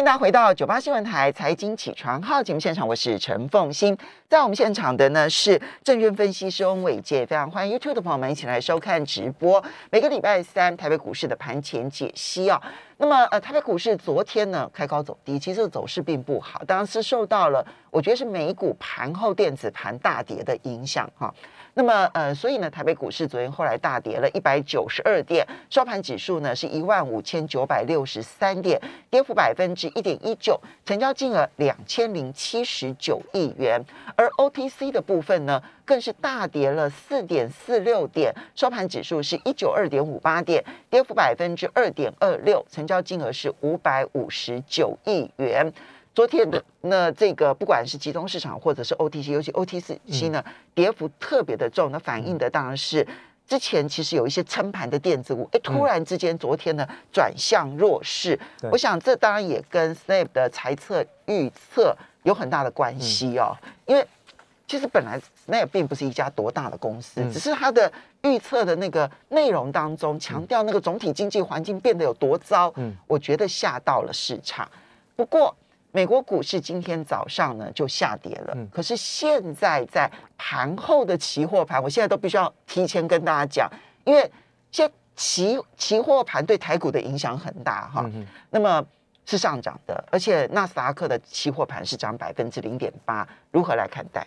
迎大家回到九八新闻台财经起床号节目现场，我是陈凤欣。在我们现场的呢是证券分析师翁伟杰，非常欢迎 YouTube 的朋友们一起来收看直播。每个礼拜三台北股市的盘前解析啊。那么呃，台北股市昨天呢开高走低，其实走势并不好，当然是受到了我觉得是美股盘后电子盘大跌的影响哈。那么，呃，所以呢，台北股市昨天后来大跌了一百九十二点，收盘指数呢是一万五千九百六十三点，跌幅百分之一点一九，成交金额两千零七十九亿元。而 OTC 的部分呢，更是大跌了四点四六点，收盘指数是一九二点五八点，跌幅百分之二点二六，成交金额是五百五十九亿元。昨天的那这个不管是集中市场或者是 OTC，尤其 OTC 呢，跌幅特别的重。那反映的当然是之前其实有一些撑盘的电子股，哎，突然之间昨天呢转向弱势。我想这当然也跟 Snap 的猜测预测有很大的关系哦。因为其实本来 Snap 并不是一家多大的公司，只是它的预测的那个内容当中强调那个总体经济环境变得有多糟，嗯，我觉得吓到了市场。不过。美国股市今天早上呢就下跌了，可是现在在盘后的期货盘，我现在都必须要提前跟大家讲，因为现在期期货盘对台股的影响很大哈。那么是上涨的，而且纳斯达克的期货盘是涨百分之零点八，如何来看待？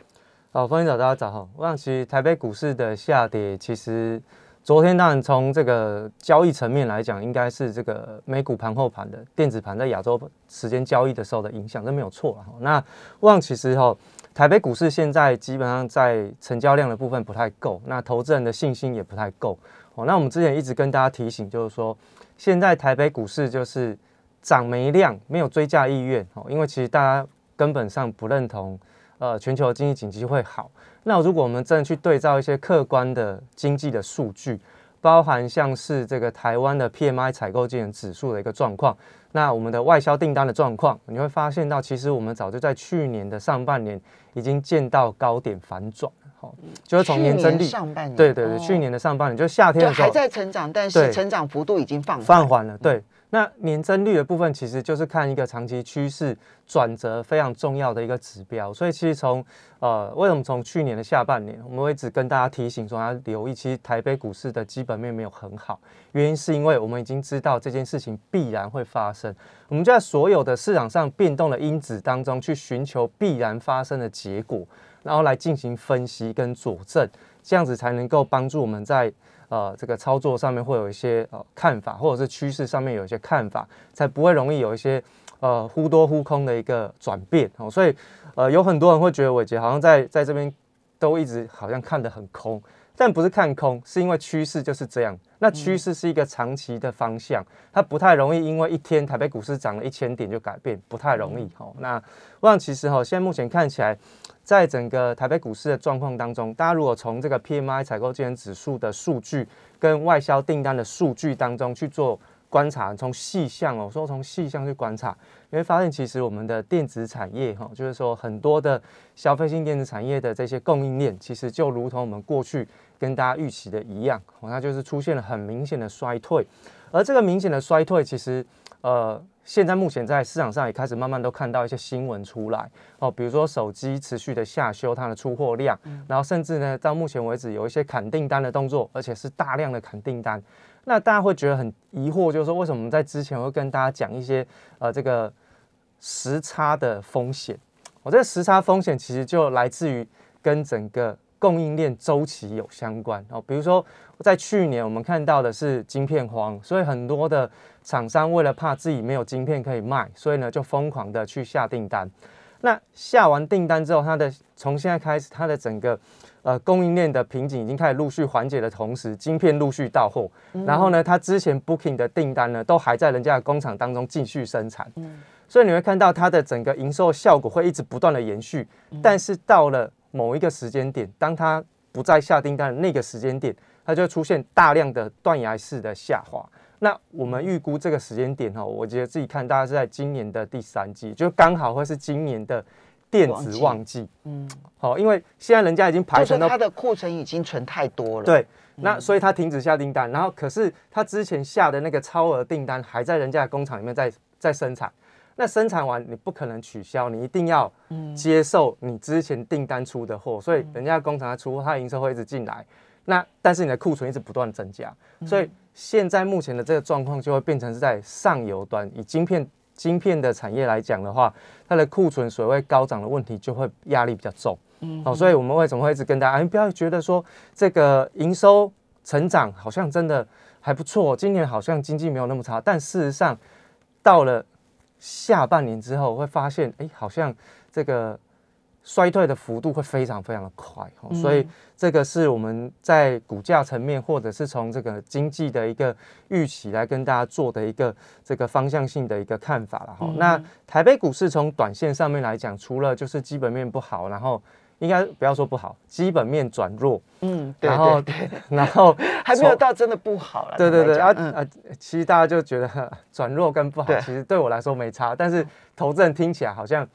好，欢迎早大家早哈。我想其实台北股市的下跌，其实。昨天当然从这个交易层面来讲，应该是这个美股盘后盘的电子盘在亚洲时间交易的时候的影响，这没有错啊。那望其实哈，台北股市现在基本上在成交量的部分不太够，那投资人的信心也不太够。哦，那我们之前一直跟大家提醒，就是说现在台北股市就是涨没量，没有追加意愿哦，因为其实大家根本上不认同。呃，全球经济景气会好。那如果我们真的去对照一些客观的经济的数据，包含像是这个台湾的 PMI 采购经理指数的一个状况，那我们的外销订单的状况，你会发现到，其实我们早就在去年的上半年已经见到高点反转。好，就是从年增率上半年，对对对，去年的上半年就是夏天的时候还在成长，但是成长幅度已经放放缓了。对。那年增率的部分，其实就是看一个长期趋势转折非常重要的一个指标。所以其实从呃，为什么从去年的下半年，我们会只跟大家提醒说要留意，其实台北股市的基本面没有很好，原因是因为我们已经知道这件事情必然会发生。我们就在所有的市场上变动的因子当中去寻求必然发生的结果，然后来进行分析跟佐证，这样子才能够帮助我们在。呃，这个操作上面会有一些呃看法，或者是趋势上面有一些看法，才不会容易有一些呃忽多忽空的一个转变哦。所以呃，有很多人会觉得伟杰好像在在这边都一直好像看得很空，但不是看空，是因为趋势就是这样。那趋势是一个长期的方向，它不太容易因为一天台北股市涨了一千点就改变，不太容易哦。那我想其实哈，现在目前看起来。在整个台北股市的状况当中，大家如果从这个 PMI 采购经理指数的数据跟外销订单的数据当中去做观察，从细项哦，说从细项去观察，你会发现其实我们的电子产业哈，就是说很多的消费性电子产业的这些供应链，其实就如同我们过去跟大家预期的一样，它就是出现了很明显的衰退，而这个明显的衰退，其实呃。现在目前在市场上也开始慢慢都看到一些新闻出来哦，比如说手机持续的下修它的出货量，然后甚至呢到目前为止有一些砍订单的动作，而且是大量的砍订单。那大家会觉得很疑惑，就是说为什么我们在之前会跟大家讲一些呃这个时差的风险？我这个时差风险其实就来自于跟整个供应链周期有相关哦，比如说在去年我们看到的是晶片荒，所以很多的。厂商为了怕自己没有晶片可以卖，所以呢就疯狂的去下订单。那下完订单之后，它的从现在开始，它的整个呃供应链的瓶颈已经开始陆续缓解的同时，晶片陆续到货。然后呢，它之前 booking 的订单呢，都还在人家的工厂当中继续生产。所以你会看到它的整个营收效果会一直不断的延续。但是到了某一个时间点，当它不再下订单的那个时间点，它就出现大量的断崖式的下滑。那我们预估这个时间点哈，我觉得自己看大概是在今年的第三季，就刚好会是今年的电子旺季。嗯，好，因为现在人家已经排成它的库存已经存太多了。对，那所以他停止下订单，然后可是他之前下的那个超额订单还在人家的工厂里面在在生产，那生产完你不可能取消，你一定要接受你之前订单出的货，所以人家工厂它出货，它营收会一直进来。那但是你的库存一直不断增加，所以现在目前的这个状况就会变成是在上游端，以晶片晶片的产业来讲的话，它的库存水位高涨的问题就会压力比较重。嗯，好，所以我们为什么会一直跟大家，你不要觉得说这个营收成长好像真的还不错，今年好像经济没有那么差，但事实上到了下半年之后会发现，哎，好像这个。衰退的幅度会非常非常的快，所以这个是我们在股价层面，或者是从这个经济的一个预期来跟大家做的一个这个方向性的一个看法了哈。那台北股市从短线上面来讲，除了就是基本面不好，然后应该不要说不好，基本面转弱，嗯，然后对，然后 还没有到真的不好了，对对对啊啊，其实大家就觉得 转弱跟不好，其实对我来说没差，但是投资人听起来好像。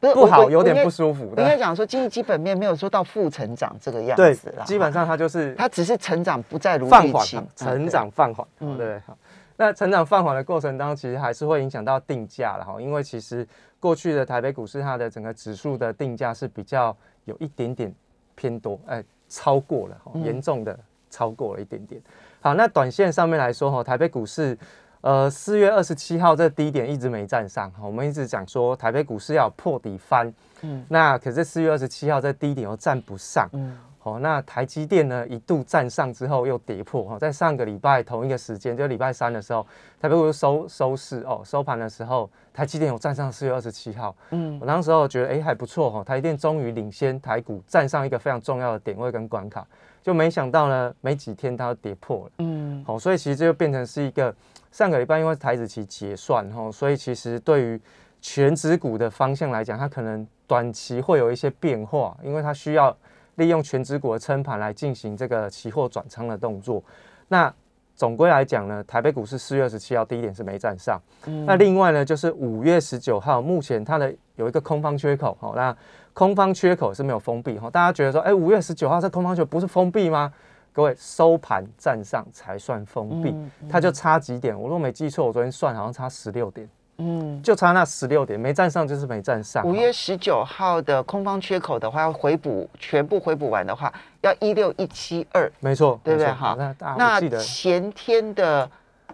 不是不好，有点不舒服。应该讲说，经济基本面没有说到负成长这个样子了。基本上它就是它只是成长不再如放缓，成长放缓。对，好。那成长放缓的过程当中，其实还是会影响到定价了哈。因为其实过去的台北股市，它的整个指数的定价是比较有一点点偏多，哎，超过了，严重的超过了一点点。好，那短线上面来说哈，台北股市。呃，四月二十七号这低点一直没站上，我们一直讲说台北股市要破底翻，嗯，那可是四月二十七号这低点又站不上，嗯，好，那台积电呢一度站上之后又跌破，哈，在上个礼拜同一个时间，就礼拜三的时候，台北股收收市哦，收盘的时候，台积电有站上四月二十七号，嗯，我那时候觉得哎还不错哈，台积电终于领先台股站上一个非常重要的点位跟关卡，就没想到呢，没几天它跌破了，嗯，好，所以其实这就变成是一个。上个礼拜因为台子期结算哈，所以其实对于全指股的方向来讲，它可能短期会有一些变化，因为它需要利用全指股的撑盘来进行这个期货转仓的动作。那总归来讲呢，台北股市四月二十七号低点是没站上。那另外呢，就是五月十九号，目前它的有一个空方缺口哈，那空方缺口是没有封闭哈。大家觉得说，哎，五月十九号这空方缺口不是封闭吗？各位收盘站上才算封闭，它就差几点？我若没记错，我昨天算好像差十六点，嗯，就差那十六点，没站上就是没站上。五月十九号的空方缺口的话，要回补全部回补完的话，要一六一七二，没错，对不对？好，那那前天的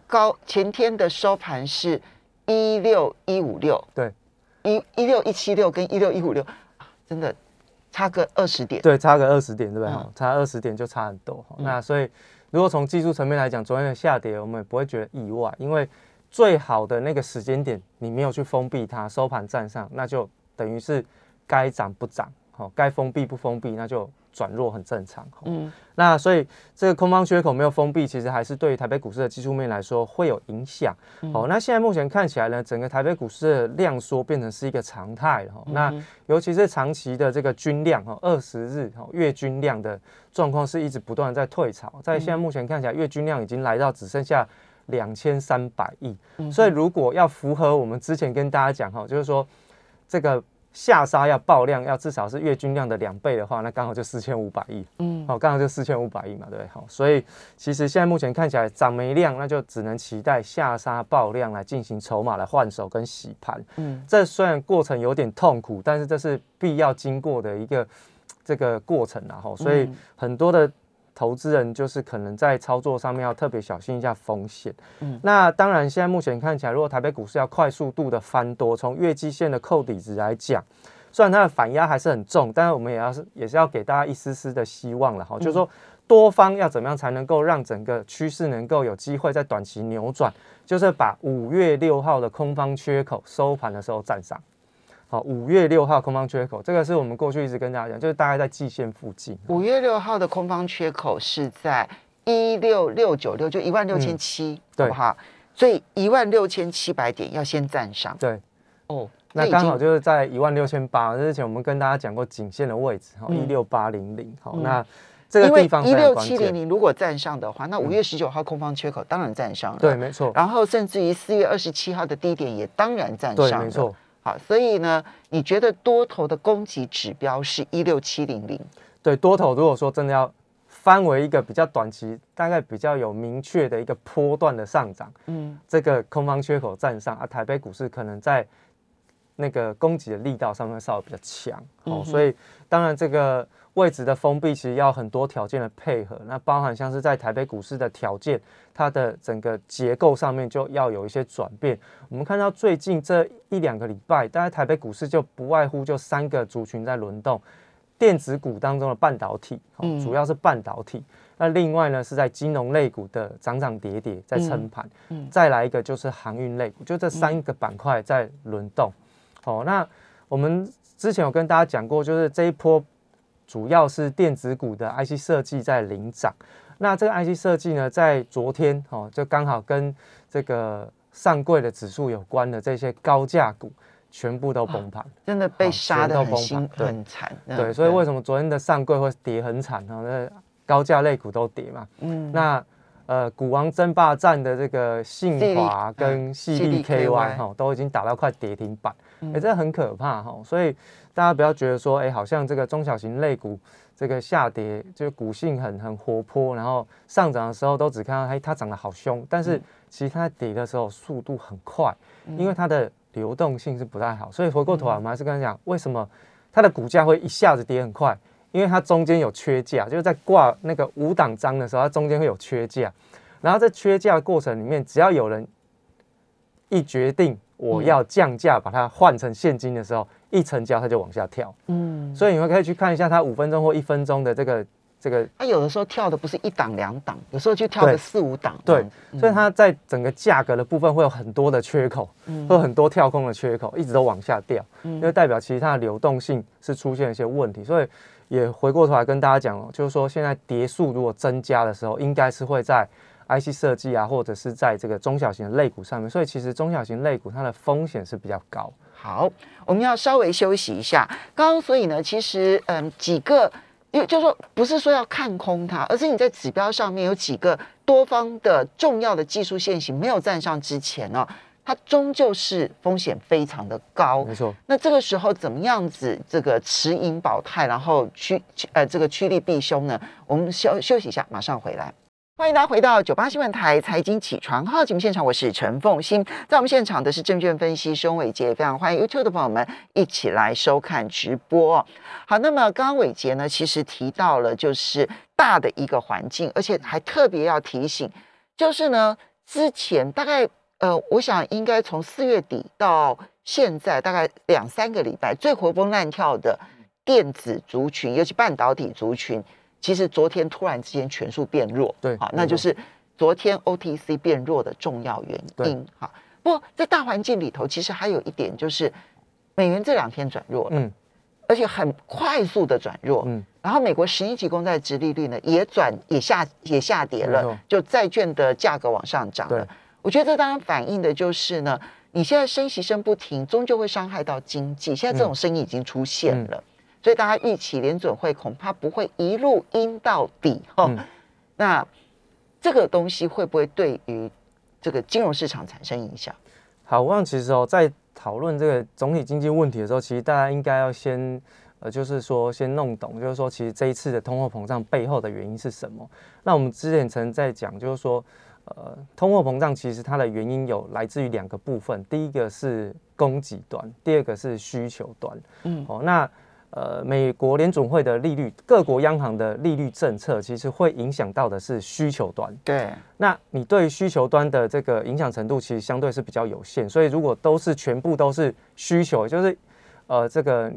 高前天的收盘是一六一五六，对，一一六一七六跟一六一五六，真的。差个二十点，对，差个二十点，对不对？差二十点就差很多。那所以，如果从技术层面来讲，昨天的下跌我们也不会觉得意外，因为最好的那个时间点你没有去封闭它，收盘站上，那就等于是该涨不涨，好，该封闭不封闭，那就。转弱很正常，嗯，那所以这个空方缺口没有封闭，其实还是对台北股市的技术面来说会有影响。好，那现在目前看起来呢，整个台北股市的量缩变成是一个常态了。那尤其是长期的这个均量哈，二十日哈月均量的状况是一直不断在退潮，在现在目前看起来，月均量已经来到只剩下两千三百亿。所以如果要符合我们之前跟大家讲哈，就是说这个。下杀要爆量，要至少是月均量的两倍的话，那刚好就四千五百亿。嗯，好，刚好就四千五百亿嘛，对不对？好，所以其实现在目前看起来涨没量，那就只能期待下杀爆量来进行筹码来换手跟洗盘。嗯，这虽然过程有点痛苦，但是这是必要经过的一个这个过程然后，所以很多的。投资人就是可能在操作上面要特别小心一下风险。嗯，那当然，现在目前看起来，如果台北股市要快速度的翻多，从月季线的扣底值来讲，虽然它的反压还是很重，但是我们也要是也是要给大家一丝丝的希望了哈，就是说多方要怎么样才能够让整个趋势能够有机会在短期扭转，就是把五月六号的空方缺口收盘的时候站上。好，五月六号空方缺口，这个是我们过去一直跟大家讲，就是大概在季线附近。五月六号的空方缺口是在一六六九六，就一万六千七，好不好？所以一万六千七百点要先站上。对，哦，那刚好就是在一万六千八之前，我们跟大家讲过颈线的位置，哈，一六八零零。好，那这个地方一六七零零如果站上的话，那五月十九号空方缺口当然站上了。对，没错。然后甚至于四月二十七号的低点也当然站上了。对，没错。好，所以呢，你觉得多头的攻击指标是一六七零零？对，多头如果说真的要翻为一个比较短期，大概比较有明确的一个波段的上涨，嗯，这个空方缺口站上啊，台北股市可能在那个供给的力道上面稍微比较强，哦，所以当然这个位置的封闭其实要很多条件的配合，那包含像是在台北股市的条件，它的整个结构上面就要有一些转变。我们看到最近这一两个礼拜，大概台北股市就不外乎就三个族群在轮动。电子股当中的半导体，主要是半导体。那另外呢，是在金融类股的涨涨跌跌在撑盘。再来一个就是航运类股，就这三个板块在轮动。哦，那我们之前有跟大家讲过，就是这一波主要是电子股的 IC 设计在领涨。那这个 IC 设计呢，在昨天哦，就刚好跟这个上柜的指数有关的这些高价股。全部都崩盘，真的被杀的很惨。对，所以为什么昨天的上柜会跌很惨呢？那高价类股都跌嘛。嗯。那呃，股王争霸战的这个信华跟细力 KY 哈，都已经打到快跌停板，哎，这很可怕哈。所以大家不要觉得说，哎，好像这个中小型类股这个下跌，就是股性很很活泼，然后上涨的时候都只看到哎它涨得好凶，但是其实它跌的时候速度很快，因为它的。流动性是不太好，所以回过头来，我们还是跟他讲，为什么它的股价会一下子跌很快？因为它中间有缺价，就是在挂那个五档章的时候，它中间会有缺价。然后在缺价过程里面，只要有人一决定我要降价，把它换成现金的时候，一成交它就往下跳。嗯，所以你们可以去看一下它五分钟或一分钟的这个。这个它有的时候跳的不是一档两档，有时候就跳个四五档。对，所以它在整个价格的部分会有很多的缺口，会有很多跳空的缺口，一直都往下掉，因为代表其实它的流动性是出现一些问题。所以也回过头来跟大家讲，就是说现在跌数如果增加的时候，应该是会在 IC 设计啊，或者是在这个中小型的类股上面。所以其实中小型类股它的风险是比较高。好，我们要稍微休息一下。刚刚所以呢，其实嗯几个。因为就是说，不是说要看空它，而是你在指标上面有几个多方的重要的技术线型没有站上之前呢，它终究是风险非常的高。没错。那这个时候怎么样子这个持盈保泰，然后趋呃这个趋利避凶呢？我们休休息一下，马上回来。欢迎大家回到九八新闻台财经起床号节目现场，我是陈凤欣，在我们现场的是证券分析师伟杰，非常欢迎 YouTube 的朋友们一起来收看直播。好，那么刚刚伟杰呢，其实提到了就是大的一个环境，而且还特别要提醒，就是呢，之前大概呃，我想应该从四月底到现在大概两三个礼拜，最活蹦乱跳的电子族群，尤其半导体族群。其实昨天突然之间全数变弱，对，好，那就是昨天 OTC 变弱的重要原因，哈。不过在大环境里头，其实还有一点就是美元这两天转弱了，嗯，而且很快速的转弱，嗯。然后美国十年期公债殖利率呢也转也下也下跌了，就债券的价格往上涨了。我觉得这当然反映的就是呢，你现在升息升不停，终究会伤害到经济。现在这种声音已经出现了。所以大家预期联准会恐怕不会一路阴到底哈，那这个东西会不会对于这个金融市场产生影响？好，我想其实哦，在讨论这个总体经济问题的时候，其实大家应该要先呃，就是说先弄懂，就是说其实这一次的通货膨胀背后的原因是什么？那我们之前曾在讲，就是说呃，通货膨胀其实它的原因有来自于两个部分，第一个是供给端，第二个是需求端。嗯，哦，那。呃，美国联总会的利率，各国央行的利率政策，其实会影响到的是需求端。对，那你对需求端的这个影响程度，其实相对是比较有限。所以，如果都是全部都是需求，就是呃，这个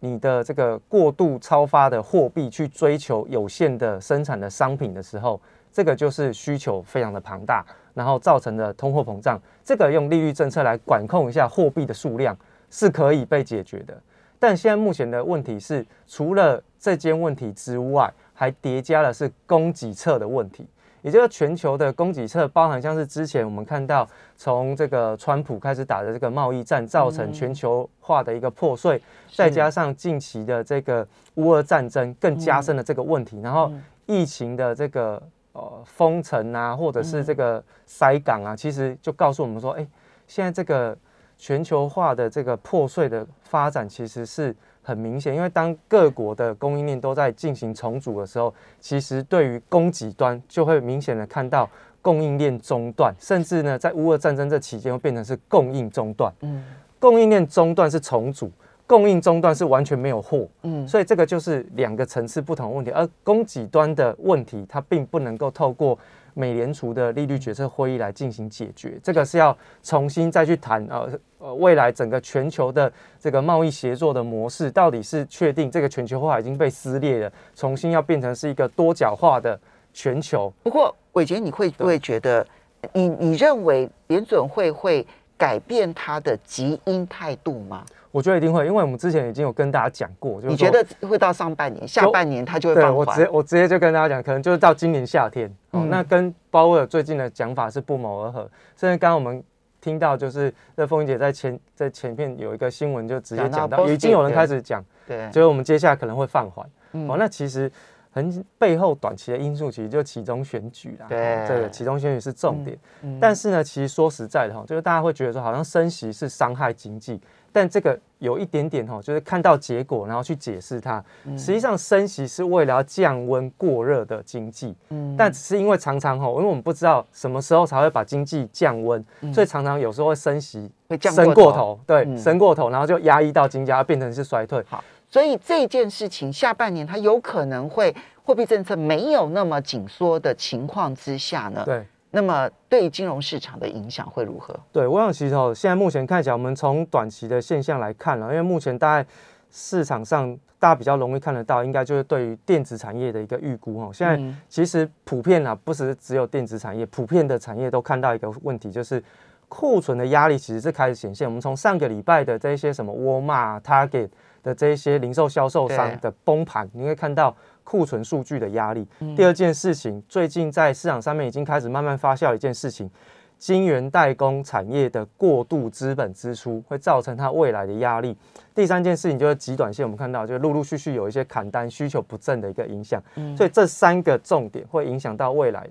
你的这个过度超发的货币去追求有限的生产的商品的时候，这个就是需求非常的庞大，然后造成的通货膨胀。这个用利率政策来管控一下货币的数量，是可以被解决的。但现在目前的问题是，除了这间问题之外，还叠加的是供给侧的问题。也就是全球的供给侧，包含像是之前我们看到，从这个川普开始打的这个贸易战，造成全球化的一个破碎，再加上近期的这个乌俄战争，更加深了这个问题。然后疫情的这个呃封城啊，或者是这个塞港啊，其实就告诉我们说，哎，现在这个。全球化的这个破碎的发展，其实是很明显，因为当各国的供应链都在进行重组的时候，其实对于供给端就会明显的看到供应链中断，甚至呢，在乌俄战争这期间会变成是供应中断。嗯，供应链中断是重组，供应中断是完全没有货。嗯，所以这个就是两个层次不同的问题，而供给端的问题，它并不能够透过。美联储的利率决策会议来进行解决，这个是要重新再去谈呃呃未来整个全球的这个贸易协作的模式，到底是确定这个全球化已经被撕裂了，重新要变成是一个多角化的全球。不过伟杰，你会不会觉得，你你认为联准会会改变它的基因态度吗？我觉得一定会，因为我们之前已经有跟大家讲过，你觉得会到上半年、下半年它就会放缓？我直接我直接就跟大家讲，可能就是到今年夏天。哦，那跟鲍威尔最近的讲法是不谋而合。甚至刚刚我们听到，就是那凤英姐在前在前面有一个新闻，就直接讲到，已经有人开始讲，对，所以我们接下来可能会放缓。哦，那其实很背后短期的因素，其实就其中选举啦，对，这个其中选举是重点。但是呢，其实说实在的哈，就是大家会觉得说，好像升息是伤害经济。但这个有一点点哈，就是看到结果，然后去解释它。实际上升息是为了要降温过热的经济，嗯，但只是因为常常哈，因为我们不知道什么时候才会把经济降温，所以常常有时候会升息会升过头，对，升过头，然后就压抑到经济，变成是衰退。好，所以这件事情下半年它有可能会货币政策没有那么紧缩的情况之下呢？对。那么对金融市场的影响会如何？对，我想其实哦，现在目前看起来，我们从短期的现象来看了，因为目前大概市场上大家比较容易看得到，应该就是对于电子产业的一个预估哦。现在其实普遍啊，不是只有电子产业，普遍的产业都看到一个问题，就是库存的压力其实是开始显现。我们从上个礼拜的这些什么沃尔玛、Target 的这些零售销售商的崩盘，你会看到。库存数据的压力。第二件事情，最近在市场上面已经开始慢慢发酵一件事情，晶圆代工产业的过度资本支出会造成它未来的压力。第三件事情就是极短线，我们看到就陆陆续续有一些砍单需求不振的一个影响。所以这三个重点会影响到未来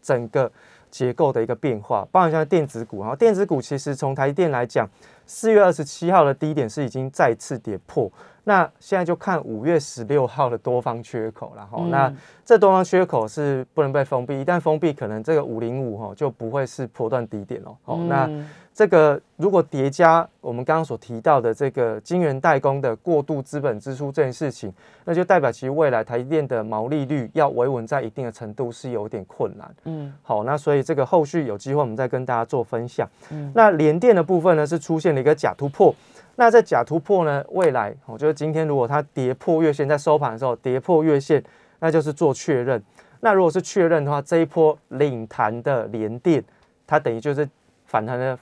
整个结构的一个变化。包含像电子股，然后电子股其实从台电来讲，四月二十七号的低点是已经再次跌破。那现在就看五月十六号的多方缺口了哈。那这多方缺口是不能被封闭，一旦封闭，可能这个五零五哈就不会是破断低点了。哦，那这个如果叠加我们刚刚所提到的这个晶圆代工的过度资本支出这件事情，那就代表其实未来台积电的毛利率要维稳在一定的程度是有点困难。嗯，好，那所以这个后续有机会我们再跟大家做分享。嗯，那联电的部分呢是出现了一个假突破。那在假突破呢？未来我觉得今天如果它跌破月线，在收盘的时候跌破月线，那就是做确认。那如果是确认的话，这一波领弹的连电，它等于就是反弹的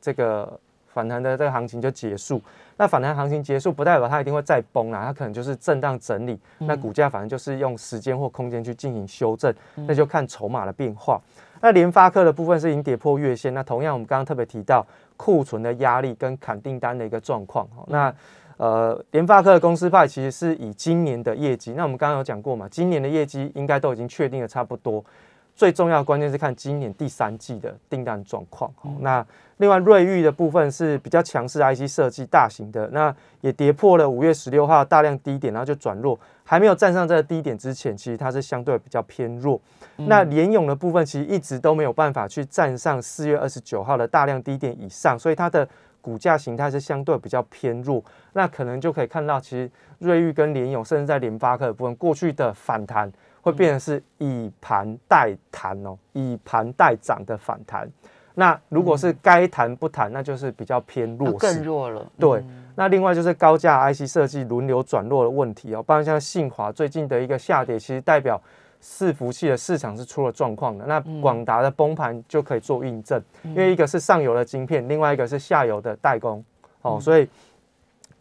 这个反弹的这个行情就结束。那反弹行情结束，不代表它一定会再崩啊，它可能就是震荡整理。那股价反正就是用时间或空间去进行修正，那就看筹码的变化。那联发科的部分是已经跌破月线，那同样我们刚刚特别提到库存的压力跟砍订单的一个状况。那呃，联发科的公司派其实是以今年的业绩，那我们刚刚有讲过嘛，今年的业绩应该都已经确定的差不多。最重要的关键是看今年第三季的订单状况。那另外瑞昱的部分是比较强势 IC 设计，大型的，那也跌破了五月十六号大量低点，然后就转弱，还没有站上这个低点之前，其实它是相对比较偏弱。那联勇的部分其实一直都没有办法去站上四月二十九号的大量低点以上，所以它的股价形态是相对比较偏弱。那可能就可以看到，其实瑞昱跟联勇，甚至在联发科的部分，过去的反弹。会变成是以盘代弹哦，以盘代涨的反弹。那如果是该弹不弹，那就是比较偏弱，更弱了。对，那另外就是高价 IC 设计轮流转弱的问题哦。包括像信华最近的一个下跌，其实代表伺服器的市场是出了状况的。那广达的崩盘就可以做印证，因为一个是上游的晶片，另外一个是下游的代工哦，所以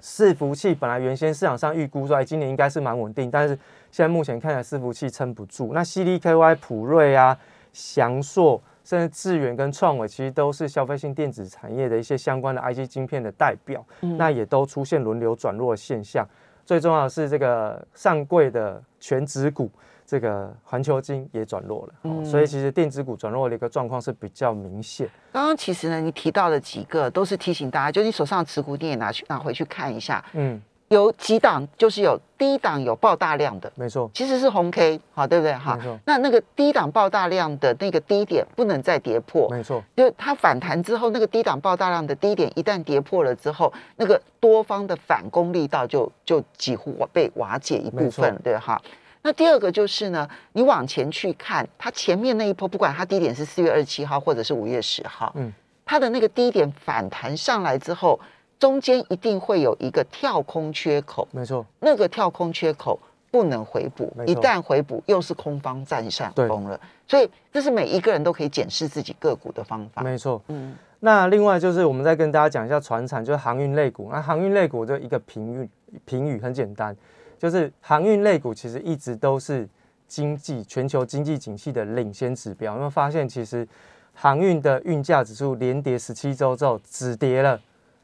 伺服器本来原先市场上预估说今年应该是蛮稳定，但是。现在目前看来，伺服器撑不住。那 CDKY、普瑞啊、翔硕，甚至智远跟创伟，其实都是消费性电子产业的一些相关的 IC 晶片的代表。那也都出现轮流转弱的现象。最重要的是，这个上柜的全指股，这个环球金也转弱了。所以，其实电子股转弱的一个状况是比较明显。刚刚其实呢，你提到的几个都是提醒大家，就你手上持股，你也拿去拿回去看一下。嗯。有几档就是有低档有爆大量的，没错，其实是红 K，好对不对？哈那那个低档爆大量的那个低点不能再跌破，没错，就是它反弹之后，那个低档爆大量的低点一旦跌破了之后，那个多方的反攻力道就就几乎被瓦解一部分错，对哈。那第二个就是呢，你往前去看，它前面那一波，不管它低点是四月二十七号或者是五月十号，嗯，它的那个低点反弹上来之后，中间一定会有一个跳空缺口，没错，那个跳空缺口不能回补，一旦回补又是空方占上风了，所以这是每一个人都可以检视自己个股的方法。没错。嗯，那另外就是我们再跟大家讲一下船产，就是航运类股。那航运类股就一个评语，评语很简单，就是航运类股其实一直都是经济全球经济景气的领先指标。有没有发现，其实航运的运价指数连跌十七周之后止跌了，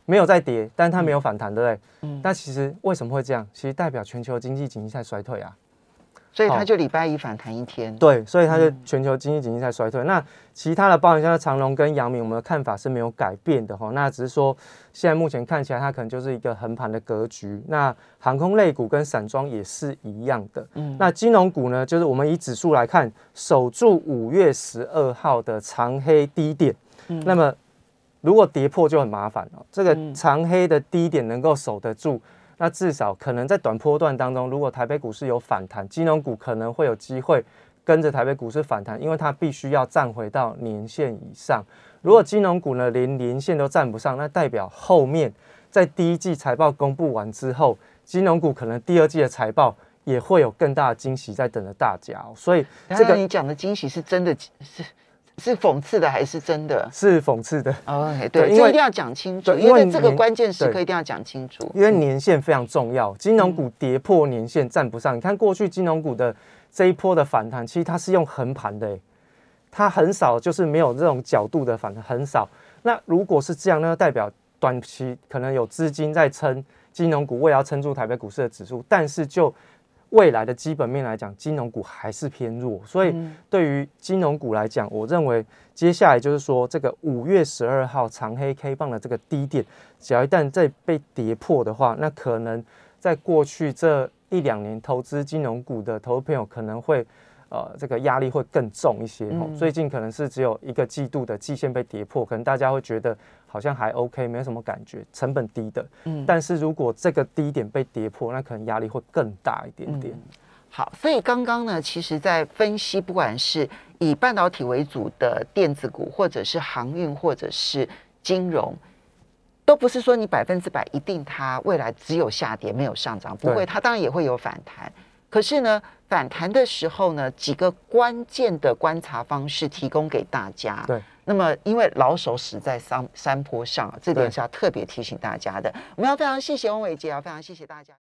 没有再跌，但它没有反弹，对不对？嗯那其实为什么会这样？其实代表全球经济景气在衰退啊。所以它就礼拜一反弹一天。对，所以它就嗯全球经济景气在衰退。那其他的包含像长隆跟阳明，我们的看法是没有改变的哈。那只是说现在目前看起来它可能就是一个横盘的格局。那航空类股跟散装也是一样的。嗯那金融股呢，就是我们以指数来看，守住五月十二号的长黑低点。嗯那么如果跌破就很麻烦哦。这个嗯长黑的低点能够守得住，那至少可能在短波段当中，如果台北股市有反弹，金融股可能会有机会跟着台北股市反弹，因为它必须要站回到年线以上。如果金融股呢连年线都站不上，那代表后面在第一季财报公布完之后，金融股可能第二季的财报也会有更大的惊喜在等着大家哦、所以这这个个你讲的惊喜是真的是是讽刺的还是真的是讽刺的。OK，对，对因为这一定要讲清楚，因为这个关键时刻一定要讲清楚。因为年限非常重要，金融股跌破年限站不上。你看过去金融股的这一波的反弹，其实它是用横盘的欸，它很少就是没有这种角度的反弹，很少。那如果是这样，那就代表短期可能有资金在撑金融股，为了要撑住台北股市的指数，但是就未来的基本面来讲，金融股还是偏弱，所以嗯对于金融股来讲，我认为接下来就是说，这个五月十二号长黑 K 棒的这个低点，只要一旦再被跌破的话，那可能在过去这一两年投资金融股的投资朋友可能会。呃，这个压力会更重一些哦。嗯最近可能是只有一个季度的季线被跌破，可能大家会觉得好像还 OK，没有什么感觉，成本低的。嗯但是如果这个低点被跌破，那可能压力会更大一点点。好，所以刚刚呢，其实在分析，不管是以半导体为主的电子股，或者是航运，或者是金融，都不是说你百分之百一定它未来只有下跌没有上涨，不会，它当然也会有反弹。可是呢，反弹的时候呢，几个关键的观察方式提供给大家。对，那么因为老手死在山山坡上，这点是要特别提醒大家的。我们要非常谢谢翁伟杰，要非常谢谢大家。